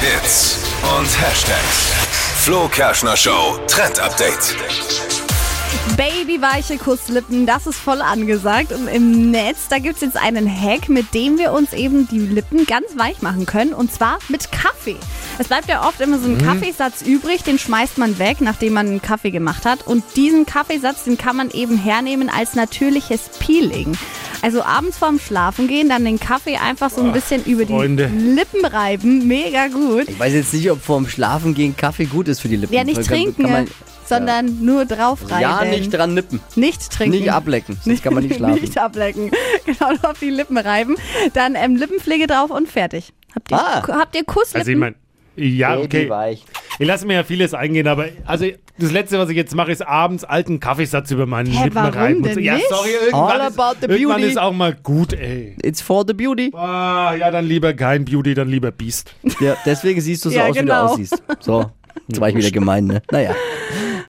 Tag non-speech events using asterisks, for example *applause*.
Hits und Hashtags. Flo Kerschner Show Trend Update. Babyweiche Kusslippen, das ist voll angesagt. Und im Netz, da gibt es jetzt einen Hack, mit dem wir uns eben die Lippen ganz weich machen können. Und zwar mit Kaffee. Es bleibt ja oft immer so ein Kaffeesatz übrig, den schmeißt man weg, nachdem man einen Kaffee gemacht hat. Und diesen Kaffeesatz, den kann man eben hernehmen als natürliches Peeling. Also abends vorm Schlafen gehen, dann den Kaffee einfach so ein bisschen über Freunde. die Lippen reiben. Mega gut. Ich weiß jetzt nicht, ob vorm Schlafen gehen Kaffee gut ist für die Lippen. Ja, nicht Kann- trinken, kann man, sondern nur drauf reiben. Ja, nicht dran nippen. Nicht trinken. Nicht ablecken, sonst kann man nicht *laughs* schlafen. nicht ablecken. Genau, nur auf die Lippen reiben. Dann ähm, Lippenpflege drauf und fertig. Habt ihr, Ah. habt ihr Kusslippen? Also ich meine, ja, okay. Ich lasse mir ja vieles eingehen, aber also das Letzte, was ich jetzt mache, ist abends alten Kaffeesatz über meine Hä, Lippen reiben. denn so. Ja, sorry, irgendwann, All ist, about the irgendwann beauty. ist auch mal gut, ey. It's for the beauty. Ah, ja, dann lieber kein Beauty, dann lieber Beast. Ja, deswegen siehst du so Ja, aus, wie genau. du aussiehst. So, jetzt war ich wieder gemein, ne? Naja.